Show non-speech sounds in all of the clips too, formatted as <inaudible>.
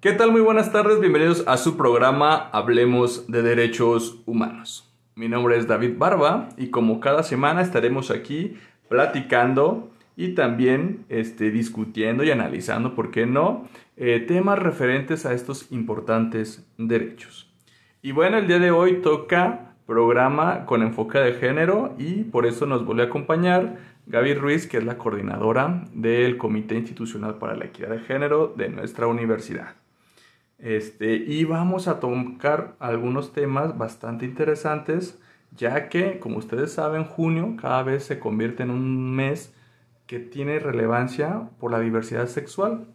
¿Qué tal? Muy buenas tardes, bienvenidos a su programa Hablemos de Derechos Humanos. Mi nombre es David Barba y como cada semana estaremos aquí platicando y también este, discutiendo y analizando, ¿por qué no?, eh, temas referentes a estos importantes derechos. Y bueno, el día de hoy toca programa con enfoque de género y por eso nos vuelve a acompañar Gaby Ruiz, que es la coordinadora del Comité Institucional para la Equidad de Género de nuestra universidad. Este, y vamos a tocar algunos temas bastante interesantes, ya que, como ustedes saben, junio cada vez se convierte en un mes que tiene relevancia por la diversidad sexual.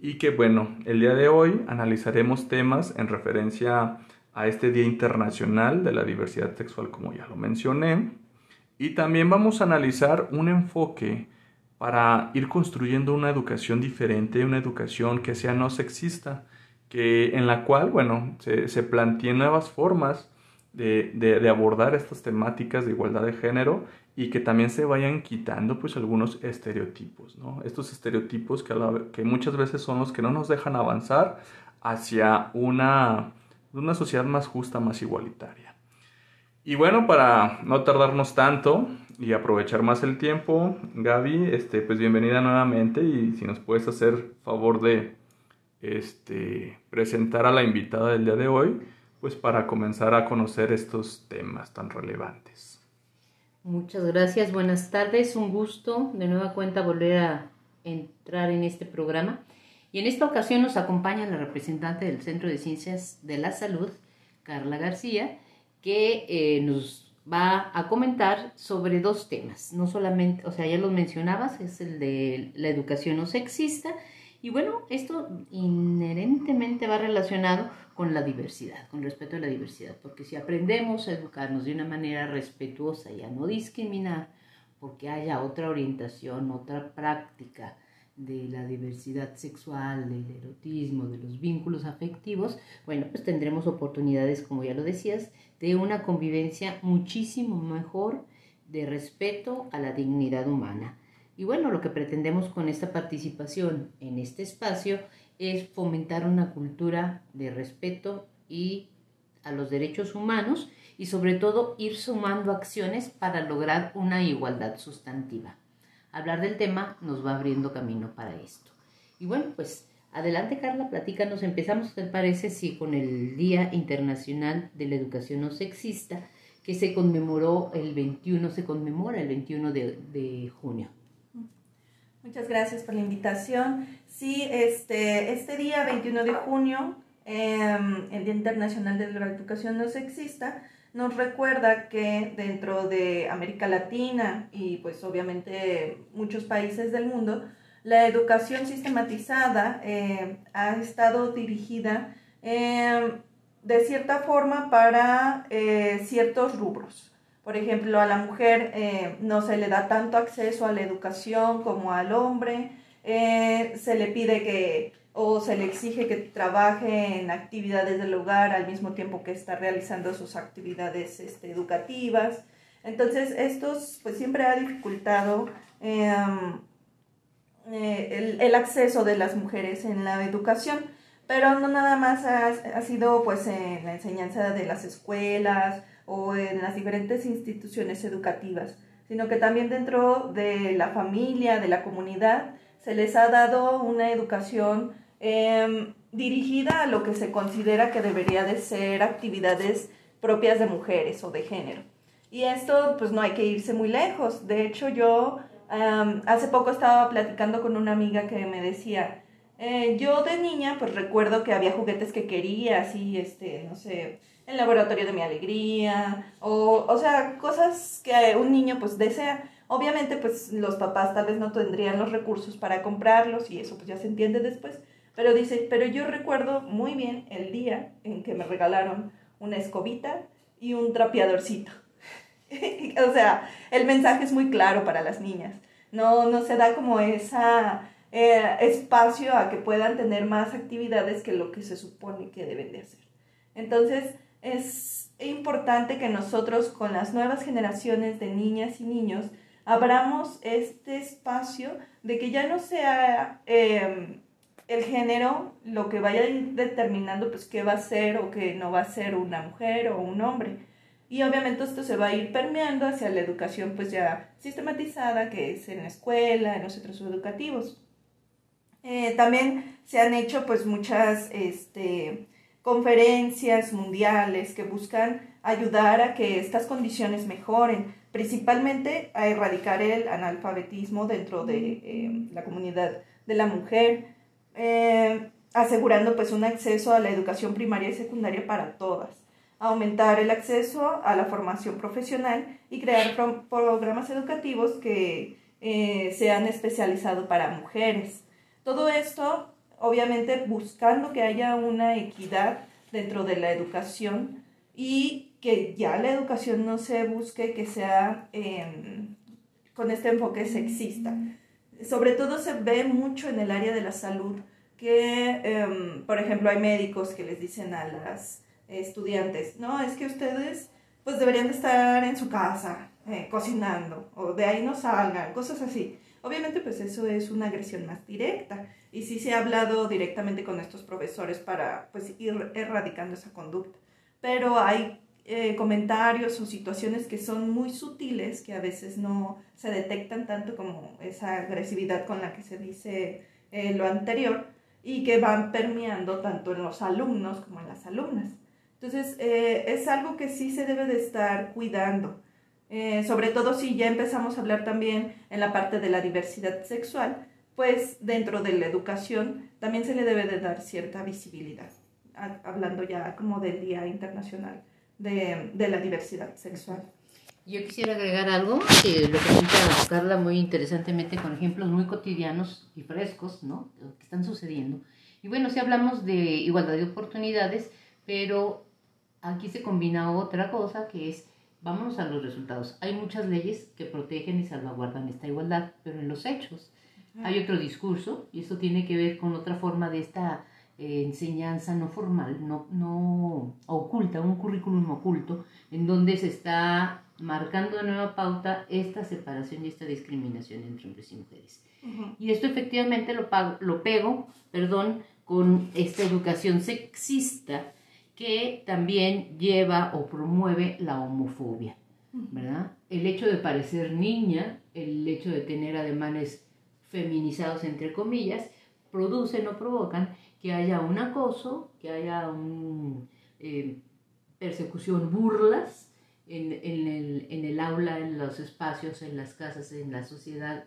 Y que bueno, el día de hoy analizaremos temas en referencia a este Día Internacional de la Diversidad Sexual como ya lo mencioné. Y también vamos a analizar un enfoque para ir construyendo una educación diferente, una educación que sea no sexista, que, en la cual, bueno, se, se planteen nuevas formas de, de, abordar estas temáticas de igualdad de género y que también se vayan quitando pues algunos estereotipos, ¿no? Estos estereotipos que, que muchas veces son los que no nos dejan avanzar hacia una, una sociedad más justa, más igualitaria. Y bueno, para no tardarnos tanto y aprovechar más el tiempo, Gaby, este, pues bienvenida nuevamente y si nos puedes hacer favor de este, presentar a la invitada del día de hoy, pues para comenzar a conocer estos temas tan relevantes. Muchas gracias, buenas tardes, un gusto de nueva cuenta volver a entrar en este programa. Y en esta ocasión nos acompaña la representante del Centro de Ciencias de la Salud, Carla García, que eh, nos va a comentar sobre dos temas. No solamente, o sea, ya los mencionabas, es el de la educación no sexista. Y bueno, esto inherentemente va relacionado con la diversidad, con respeto a la diversidad, porque si aprendemos a educarnos de una manera respetuosa y a no discriminar, porque haya otra orientación, otra práctica de la diversidad sexual, del erotismo, de los vínculos afectivos, bueno, pues tendremos oportunidades, como ya lo decías, de una convivencia muchísimo mejor de respeto a la dignidad humana. Y bueno, lo que pretendemos con esta participación en este espacio es fomentar una cultura de respeto y a los derechos humanos y sobre todo ir sumando acciones para lograr una igualdad sustantiva. Hablar del tema nos va abriendo camino para esto. Y bueno, pues adelante Carla, platícanos, empezamos, ¿te parece? Sí, con el Día Internacional de la Educación No Sexista que se conmemoró el 21, se conmemora el 21 de, de junio. Muchas gracias por la invitación. Sí, este, este día, 21 de junio, em, el Día Internacional de la Educación No Sexista, nos recuerda que dentro de América Latina y pues obviamente muchos países del mundo, la educación sistematizada eh, ha estado dirigida em, de cierta forma para eh, ciertos rubros. Por ejemplo, a la mujer eh, no se le da tanto acceso a la educación como al hombre, eh, se le pide que o se le exige que trabaje en actividades del hogar al mismo tiempo que está realizando sus actividades este, educativas. Entonces, esto pues siempre ha dificultado em, eh, el, acceso de las mujeres en la educación, pero no nada más ha, ha sido pues en la enseñanza de las escuelas, o en las diferentes instituciones educativas, sino que también dentro de la familia, de la comunidad, se les ha dado una educación em, dirigida a lo que se considera que debería de ser actividades propias de mujeres o de género. Y esto pues no hay que irse muy lejos. De hecho yo hace poco estaba platicando con una amiga que me decía, eh, yo de niña pues recuerdo que había juguetes que quería, así, este, no sé, el laboratorio de mi alegría, o, o sea, cosas que un niño pues desea. Obviamente pues los papás tal vez no tendrían los recursos para comprarlos y eso pues ya se entiende después. Pero dice, pero yo recuerdo muy bien el día en que me regalaron una escobita y un trapeadorcito. <laughs> o sea, el mensaje es muy claro para las niñas. No, no se da como esa eh, espacio a que puedan tener más actividades que lo que se supone que deben de hacer. Entonces, es importante que nosotros con las nuevas generaciones de niñas y niños abramos este espacio de que ya no sea em, el género lo que vaya determinando pues qué va a ser o qué no va a ser una mujer o un hombre. Y obviamente esto se va a ir permeando hacia la educación pues ya sistematizada que es en la escuela, en los centros educativos. Eh, también se han hecho pues muchas este, conferencias mundiales que buscan ayudar a que estas condiciones mejoren, principalmente a erradicar el analfabetismo dentro de eh, la comunidad de la mujer, eh, asegurando pues un acceso a la educación primaria y secundaria para todas, aumentar el acceso a la formación profesional y crear programas educativos que eh, sean especializados para mujeres. Todo esto, obviamente, buscando que haya una equidad dentro de la educación y que ya la educación no se busque que sea em, con este enfoque sexista. Sobre todo se ve mucho en el área de la salud, que, em, por ejemplo, hay médicos que les dicen a las estudiantes, no, es que ustedes pues deberían de estar en su casa eh, cocinando o de ahí no salgan, cosas así. Obviamente pues eso es una agresión más directa y sí se ha hablado directamente con estos profesores para pues ir erradicando esa conducta. Pero hay eh, comentarios o situaciones que son muy sutiles que a veces no se detectan tanto como esa agresividad con la que se dice eh, lo anterior y que van permeando tanto en los alumnos como en las alumnas. Entonces, eh, es algo que sí se debe de estar cuidando. Eh, sobre todo si ya empezamos a hablar también en la parte de la diversidad sexual, pues dentro de la educación también se le debe de dar cierta visibilidad, hablando ya como del Día Internacional de, de la Diversidad Sexual. Yo quisiera agregar algo que lo presenta Carla muy interesantemente con ejemplos muy cotidianos y frescos, ¿no? Que están sucediendo. Y bueno, si hablamos de igualdad de oportunidades, pero aquí se combina otra cosa que es Vámonos a los resultados. Hay muchas leyes que protegen y salvaguardan esta igualdad, pero en los hechos hay otro discurso y eso tiene que ver con otra forma de esta eh, enseñanza no formal, no, no oculta, un currículum oculto, en donde se está marcando de nueva pauta esta separación y esta discriminación entre hombres y mujeres. Y esto efectivamente lo, lo pego, perdón, con esta educación sexista que también lleva o promueve la homofobia, ¿verdad? El hecho de parecer niña, el hecho de tener ademanes feminizados, entre comillas, producen o provocan que haya un acoso, que haya una eh, persecución, burlas en, el, en el aula, en los espacios, en las casas, en la sociedad,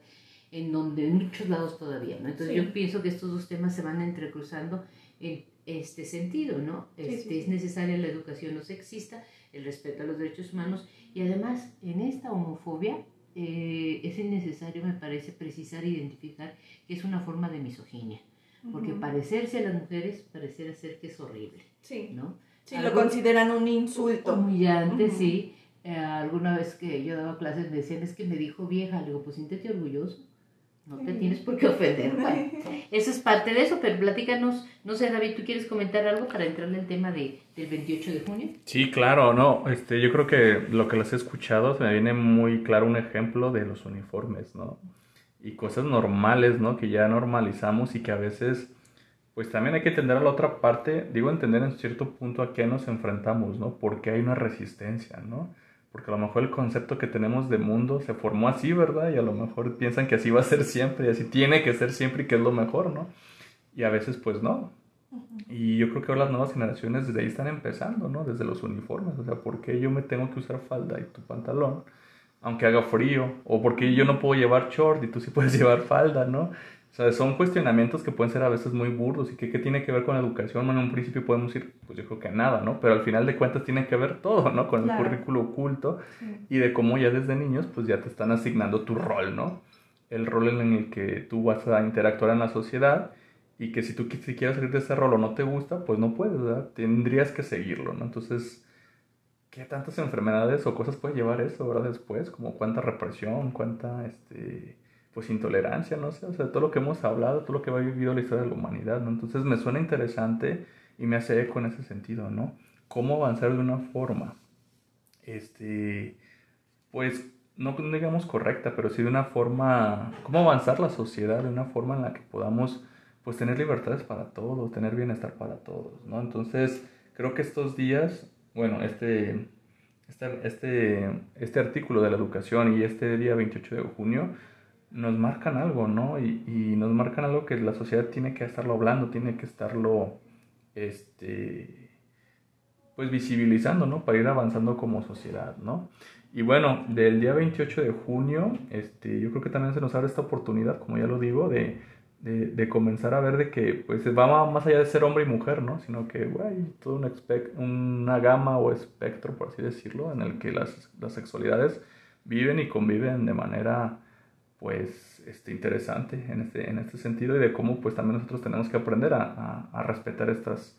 en donde en muchos lados todavía, ¿no? Entonces yo pienso que estos dos temas se van entrecruzando en este sentido, ¿no? Este, Es necesaria la educación no sexista, el respeto a los derechos humanos y además en esta homofobia eh, es necesario, me parece, precisar e identificar que es una forma de misoginia, porque parecerse a las mujeres pareciera ser que es horrible, sí. ¿no? Sí, lo consideran un insulto. Humillante, sí. Eh, alguna vez que yo daba clases me decían, es que me dijo vieja, le digo, pues siéntete orgulloso no te tienes por qué ofender. <laughs> eso es parte de eso, pero platícanos, no sé, David, ¿tú quieres comentar algo para entrar en el tema de, del 28 de junio? Sí, claro, no, este, yo creo que lo que les he escuchado se me viene muy claro un ejemplo de los uniformes, ¿no? Y cosas normales, ¿no? Que ya normalizamos y que a veces, pues también hay que entender a la otra parte, digo entender en cierto punto a qué nos enfrentamos, ¿no? Porque hay una resistencia, ¿no? Porque a lo mejor el concepto que tenemos de mundo se formó así, ¿verdad? Y a lo mejor piensan que así va a ser siempre y así tiene que ser siempre y que es lo mejor, ¿no? Y a veces pues no. Y yo creo que ahora las nuevas generaciones desde ahí están empezando, ¿no? Desde los uniformes, o sea, ¿por qué yo me tengo que usar falda y tu pantalón? Aunque haga frío, o porque yo no puedo llevar short y tú sí puedes <laughs> llevar falda, ¿no? O sea, son cuestionamientos que pueden ser a veces muy burdos y que qué tiene que ver con la educación. Bueno, en un principio podemos decir, pues yo creo que nada, ¿no? Pero al final de cuentas tiene que ver todo, ¿no? Con el currículo oculto y de cómo ya desde niños pues ya te están asignando tu rol, ¿no? El rol en el que tú vas a interactuar en la sociedad y que si tú si quieres salir de ese rol o no te gusta, pues no puedes, ¿verdad? Tendrías que seguirlo, ¿no? Entonces, ¿qué tantas enfermedades o cosas puede llevar eso, ¿verdad? Después, como cuánta represión, cuánta, este pues intolerancia, no sé, o sea, todo lo que hemos hablado, todo lo que ha vivido la historia de la humanidad, ¿no? Entonces me suena interesante y me hace eco en ese sentido, ¿no? Cómo avanzar de una forma, este, pues, no digamos correcta, pero sí de una forma, cómo avanzar la sociedad de una forma en la que podamos, pues tener libertades para todos, tener bienestar para todos, ¿no? Entonces, creo que estos días, bueno, este, este, este, este artículo de la educación y este día 28 de junio nos marcan algo, ¿no? Y, y nos marcan algo que la sociedad tiene que estarlo hablando, tiene que estarlo, este, pues visibilizando, ¿no? Para ir avanzando como sociedad, ¿no? Y bueno, del día 28 de junio, este, yo creo que también se nos abre esta oportunidad, como ya lo digo, de, de, de comenzar a ver de que pues va más allá de ser hombre y mujer, ¿no? Sino que hay toda una, una gama o espectro, por así decirlo, en el que las, las sexualidades viven y conviven de manera pues este, interesante en este, en este sentido y de cómo pues también nosotros tenemos que aprender a, a, respetar estas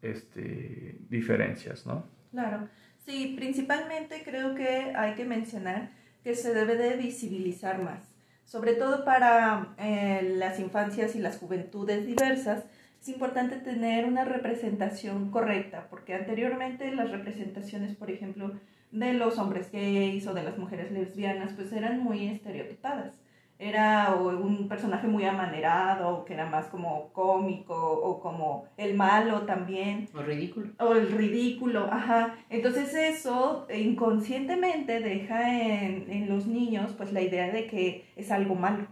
este, diferencias, ¿no? Claro. Sí, principalmente creo que hay que mencionar que se debe de visibilizar más, sobre todo para eh, las infancias y las juventudes diversas. Es importante tener una representación correcta, porque anteriormente las representaciones, por ejemplo, de los hombres gays o de las mujeres lesbianas, pues eran muy estereotipadas era un personaje muy amanerado, que era más como cómico, o como el malo también. O ridículo. O el ridículo, ajá. Entonces eso inconscientemente deja en, en los niños pues la idea de que es algo malo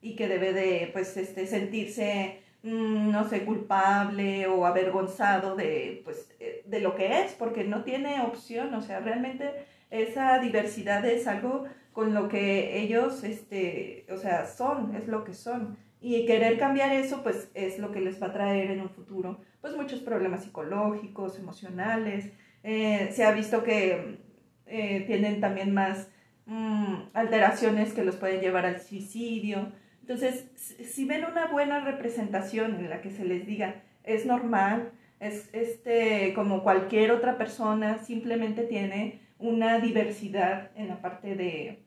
y que debe de pues este sentirse mm, no sé culpable o avergonzado de pues eh, de lo que es porque no tiene opción o sea realmente esa diversidad es algo con lo que ellos, este, o sea, son, es lo que son. Y querer cambiar eso, pues es lo que les va a traer en un futuro, pues muchos problemas psicológicos, emocionales. Eh, se ha visto que eh, tienen también más mm, alteraciones que los pueden llevar al suicidio. Entonces, si ven una buena representación en la que se les diga, es normal, es este, como cualquier otra persona, simplemente tiene una diversidad en la parte de,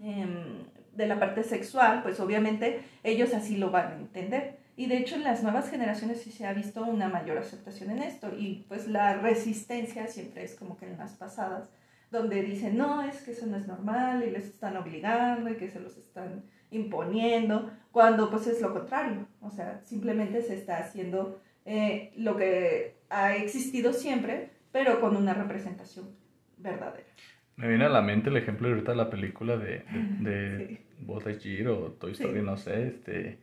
Em, de la parte sexual, pues obviamente ellos así lo van a entender. Y de hecho en las nuevas generaciones sí se ha visto una mayor aceptación en esto y pues la resistencia siempre es como que en las pasadas, donde dicen, no, es que eso no es normal y les están obligando y que se los están imponiendo, cuando pues es lo contrario, o sea, simplemente se está haciendo eh, lo que ha existido siempre, pero con una representación verdadera. Me viene a la mente el ejemplo de ahorita de la película de, de, sí. o Toy Story, no sé, este,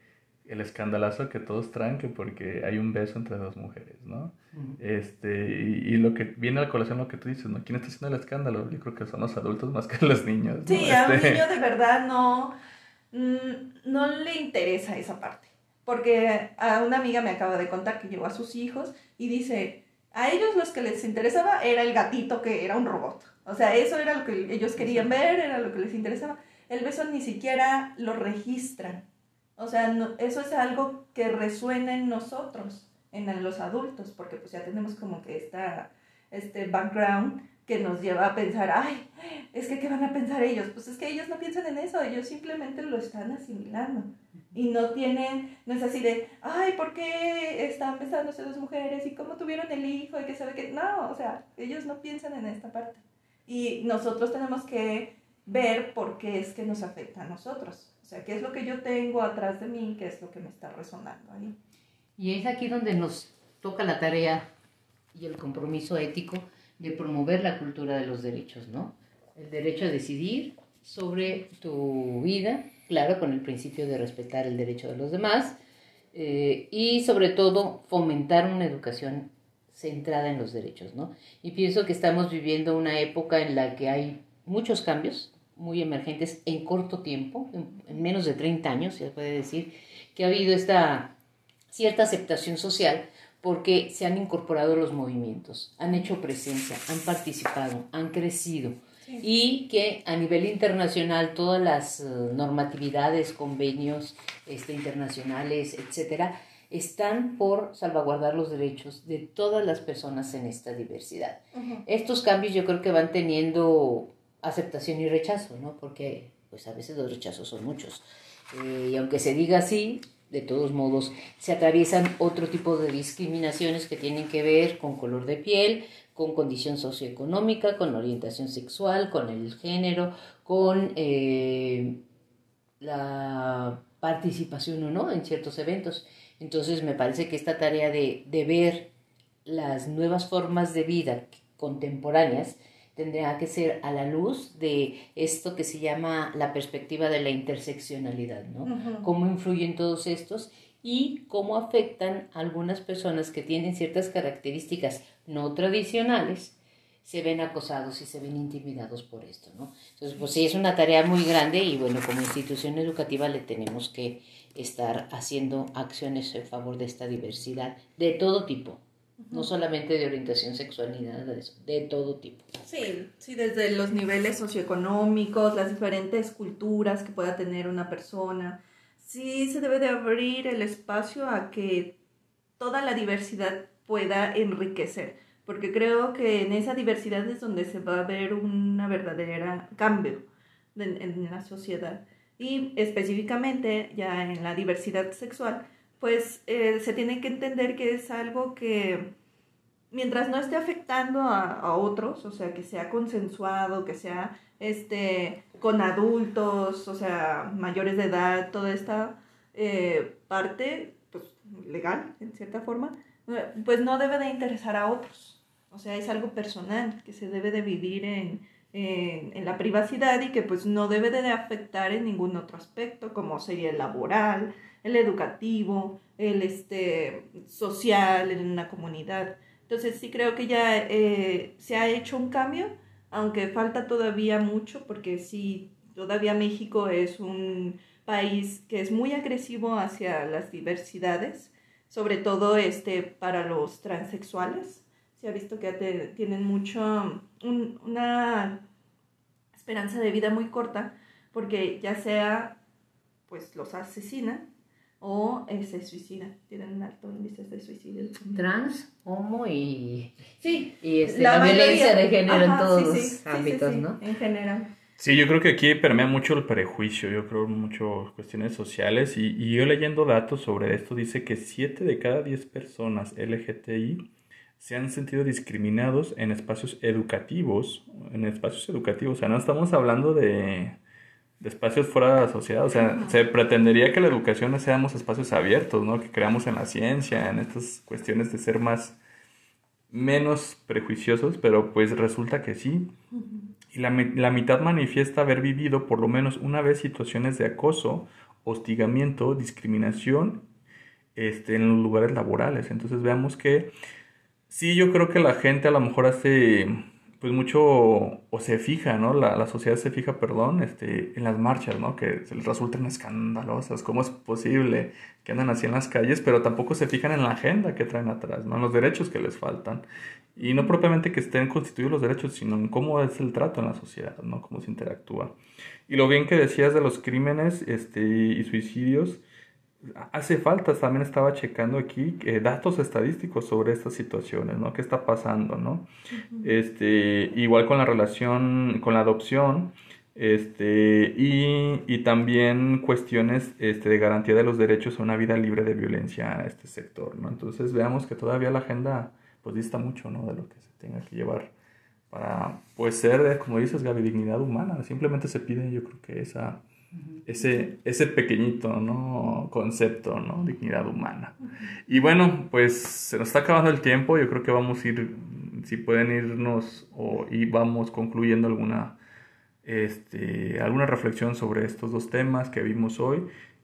el escandalazo que todos traen que porque hay un beso entre dos mujeres, ¿no? Este, y, lo que viene a la colación lo que tú dices, ¿no? ¿Quién está haciendo el escándalo? Yo creo que son los adultos más que los niños. Sí, a un este niño de verdad no, mm, no le interesa esa parte. Porque a una amiga me acaba de contar que llevó a sus hijos y dice, a ellos los que les interesaba era el gatito que era un robot. O sea, eso era lo que ellos querían ver, era lo que les interesaba. El beso ni siquiera lo registran. O sea, eso es algo que resuena en nosotros, en los adultos, porque pues ya tenemos como que esta, este background que nos lleva a pensar, ay, es que ¿qué van a pensar ellos? Pues es que ellos no piensan en eso, ellos simplemente lo están asimilando. Y no tienen, no es así de, ay, ¿por qué están besándose dos mujeres? ¿Y cómo tuvieron el hijo? ¿Y qué sabe qué? No, o sea, ellos no piensan en esta parte. Y nosotros tenemos que ver por qué es que nos afecta a nosotros. O sea, qué es lo que yo tengo atrás de mí, qué es lo que me está resonando ahí. Y es aquí donde nos toca la tarea y el compromiso ético de promover la cultura de los derechos, ¿no? El derecho a decidir sobre tu vida, claro, con el principio de respetar el derecho de los demás, eh, y sobre todo fomentar una educación centrada en los derechos, ¿no? Y pienso que estamos viviendo una época en la que hay muchos cambios muy emergentes en corto tiempo, en, menos de 30 años, se puede decir, que ha habido esta cierta aceptación social porque se han incorporado los movimientos, han hecho presencia, han participado, han crecido y que a nivel internacional todas las eh, normatividades, convenios este, internacionales, etcétera, están por salvaguardar los derechos de todas las personas en esta diversidad. Estos cambios yo creo que van teniendo aceptación y rechazo, ¿no? Porque pues a veces los rechazos son muchos. Eh, y aunque se diga así, de todos modos se atraviesan otro tipo de discriminaciones que tienen que ver con color de piel, con condición socioeconómica, con orientación sexual, con el género, con eh, la participación o no en ciertos eventos. Entonces me parece que esta tarea de, de ver las nuevas formas de vida contemporáneas tendría que ser a la luz de esto que se llama la perspectiva de la interseccionalidad, ¿no? Cómo influyen todos estos y cómo afectan a algunas personas que tienen ciertas características no tradicionales se ven acosados y se ven intimidados por esto, ¿no? Entonces, pues sí, es una tarea muy grande y bueno, como institución educativa le tenemos que estar haciendo acciones en favor de esta diversidad de todo tipo, no solamente de orientación sexual ni nada de eso, de todo tipo. Sí, sí, desde los niveles socioeconómicos, las diferentes culturas que pueda tener una persona, sí se debe de abrir el espacio a que toda la diversidad pueda enriquecer porque creo que en esa diversidad es donde se va a ver una verdadera cambio en, la sociedad. Y específicamente ya en la diversidad sexual, pues eh, se tiene que entender que es algo que mientras no esté afectando a, otros, o sea, que sea consensuado, que sea este, con adultos, o sea, mayores de edad, toda esta eh, parte pues, legal, en cierta forma, pues no debe de interesar a otros. O sea, es algo personal que se debe de vivir en, en, la privacidad y que pues no debe de afectar en ningún otro aspecto, como sería el laboral, el educativo, el este, social en una comunidad. Entonces sí creo que ya eh, se ha hecho un cambio, aunque falta todavía mucho, porque sí, todavía México es un país que es muy agresivo hacia las diversidades, sobre todo este, para los transexuales se ha visto que tienen mucho, una esperanza de vida muy corta, porque ya sea, pues los asesinan o eh, se suicidan, tienen un alto índice de suicidio. Trans, homo y, sí, y este, la, violencia de género en todos los ámbitos, ¿no? En general. Sí, yo creo que aquí permea mucho el prejuicio, yo creo mucho cuestiones sociales y, y yo leyendo datos sobre esto dice que 7 de cada 10 personas LGTI se han sentido discriminados en espacios educativos, en espacios educativos, o sea, no estamos hablando de, de espacios fuera de la sociedad, o sea, se pretendería que la educación seamos espacios abiertos, ¿no? Que creamos en la ciencia, en estas cuestiones de ser más, menos prejuiciosos, pero pues resulta que sí. Y la, la mitad manifiesta haber vivido por lo menos una vez situaciones de acoso, hostigamiento, discriminación este, en los lugares laborales. Entonces veamos que Sí, yo creo que la gente a lo mejor hace pues mucho o se fija, ¿no? La, la sociedad se fija, perdón, este, en las marchas, ¿no? Que se les resultan escandalosas, ¿cómo es posible que andan así en las calles? Pero tampoco se fijan en la agenda que traen atrás, ¿no? En los derechos que les faltan. Y no propiamente que estén constituidos los derechos, sino en cómo es el trato en la sociedad, ¿no? Cómo se interactúa. Y lo bien que decías de los crímenes este, y suicidios, hace falta, también estaba checando aquí eh, datos estadísticos sobre estas situaciones, ¿no? ¿Qué está pasando, no? Este, igual con la relación, con la adopción, este, y, y, también cuestiones este, de garantía de los derechos a una vida libre de violencia a este sector, ¿no? Entonces veamos que todavía la agenda, pues dista mucho, ¿no? De lo que se tenga que llevar para, pues ser, como dices, Gaby, dignidad humana. Simplemente se pide, yo creo que esa ese, ese pequeñito ¿no? concepto, ¿no? Dignidad humana. Y bueno, pues se nos está acabando el tiempo, yo creo que vamos a ir, si pueden irnos o y vamos concluyendo alguna, este, alguna reflexión sobre estos dos temas que vimos hoy.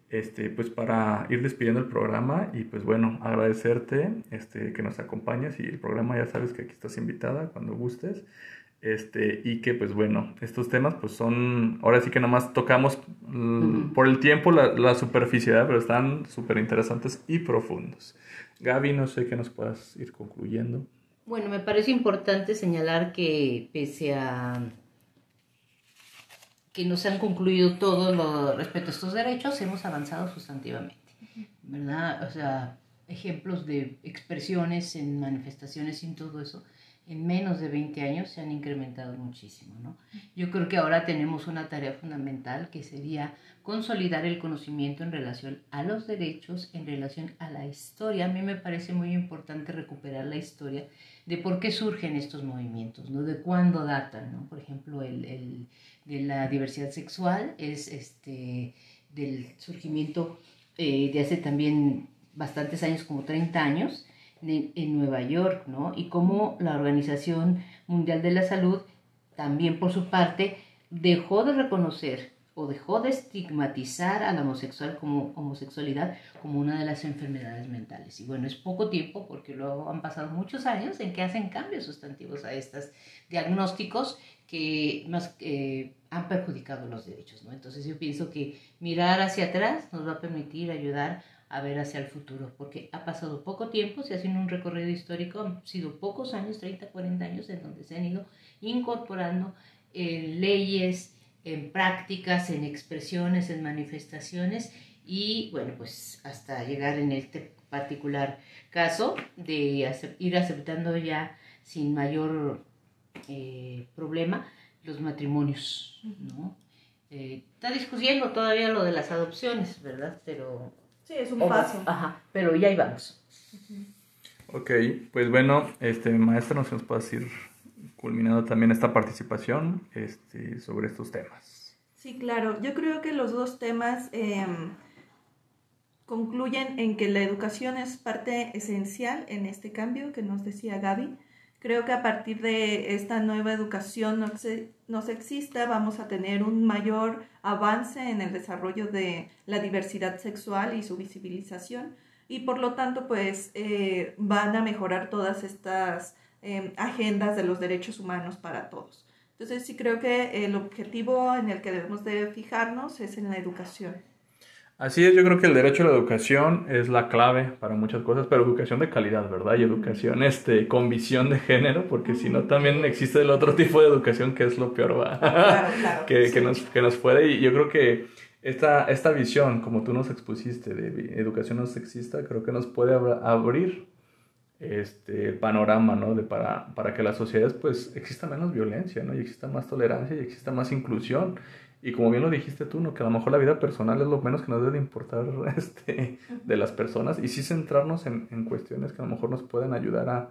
Este, pues para ir despidiendo el programa y pues bueno, agradecerte este, que nos acompañes y el programa ya sabes que aquí estás invitada cuando gustes. Este, y que pues bueno, estos temas pues son, ahora sí que nada más tocamos por el tiempo la, la superficialidad, pero están súper interesantes y profundos. Gaby, no sé qué nos puedas ir concluyendo. Bueno, me parece importante señalar que pese a que nos han concluido todo lo respecto a estos derechos, hemos avanzado sustantivamente, ¿verdad? O sea, ejemplos de expresiones en manifestaciones y en todo eso en menos de 20 años se han incrementado muchísimo. ¿no? Yo creo que ahora tenemos una tarea fundamental que sería consolidar el conocimiento en relación a los derechos, en relación a la historia. A mí me parece muy importante recuperar la historia de por qué surgen estos movimientos, ¿no? de cuándo datan. ¿no? Por ejemplo, el, el de la diversidad sexual es este, del surgimiento eh, de hace también bastantes años, como 30 años, en Nueva York, ¿no? Y cómo la Organización Mundial de la Salud también por su parte dejó de reconocer o dejó de estigmatizar a la homosexual como homosexualidad como una de las enfermedades mentales. Y bueno, es poco tiempo porque luego han pasado muchos años en que hacen cambios sustantivos a estos diagnósticos que más eh, han perjudicado los derechos. ¿no? Entonces yo pienso que mirar hacia atrás nos va a permitir ayudar a ver hacia el futuro, porque ha pasado poco tiempo, se ha sido un recorrido histórico, han sido pocos años, 30, 40 años, en donde se han ido incorporando en leyes, en prácticas, en expresiones, en manifestaciones y bueno, pues hasta llegar en este particular caso de ir aceptando ya sin mayor eh, problema los matrimonios, ¿no? Eh, está discutiendo todavía lo de las adopciones, ¿verdad? Pero... Sí, es un paso. Ajá, pero ya ahí vamos. Ok, pues bueno, este maestro, nos puede decir culminando también esta participación este, sobre estos temas. Sí, claro. Yo creo que los dos temas em, concluyen en que la educación es parte esencial en este cambio que nos decía Gaby. Creo que a partir de esta nueva educación no, no sexista vamos a tener un mayor avance en el desarrollo de la diversidad sexual y su visibilización y por lo tanto pues eh, van a mejorar todas estas Em, agendas de los derechos humanos para todos. Entonces sí creo que el objetivo en el que debemos de fijarnos es en la educación. Así es, yo creo que el derecho a la educación es la clave para muchas cosas, pero educación de calidad, ¿verdad? Y educación este, con visión de género, porque si no también existe el otro <laughs> tipo de educación que es lo peor, ¿va? Claro, claro, <laughs> que, que, nos, que nos puede, y yo creo que esta, esta visión, como tú nos expusiste, de educación no sexista, creo que nos puede abrir este panorama, ¿no? De para, para que las sociedades pues exista menos violencia, ¿no? Y exista más tolerancia y exista más inclusión. Y como bien lo dijiste tú, ¿no? Que a lo mejor la vida personal es lo menos que nos debe importar <laughs> este, de las personas y sí centrarnos en, en, cuestiones que a lo mejor nos pueden ayudar a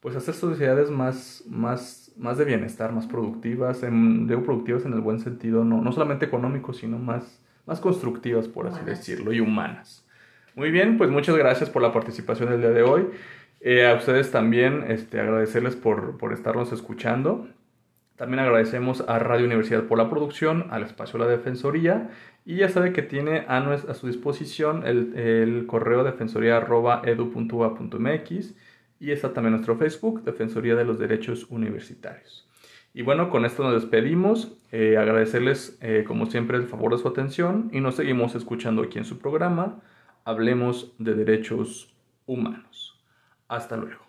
pues hacer sociedades más, más, más de bienestar, más productivas, en, digo productivas en el buen sentido, no, no solamente económico, sino más, más constructivas, por así decirlo, y humanas. Muy bien, pues muchas gracias por la participación del día de hoy. Eh, a ustedes también este, agradecerles por, por, estarnos escuchando. También agradecemos a Radio Universidad por la producción, al espacio la Defensoría y ya sabe que tiene a, a su disposición el, el correo defensoría.edu.ua.mx y está también nuestro Facebook, Defensoría de los Derechos Universitarios. Y bueno, con esto nos despedimos, eh, agradecerles eh, como siempre el favor de su atención y nos seguimos escuchando aquí en su programa, Hablemos de Derechos Humanos. Hasta luego.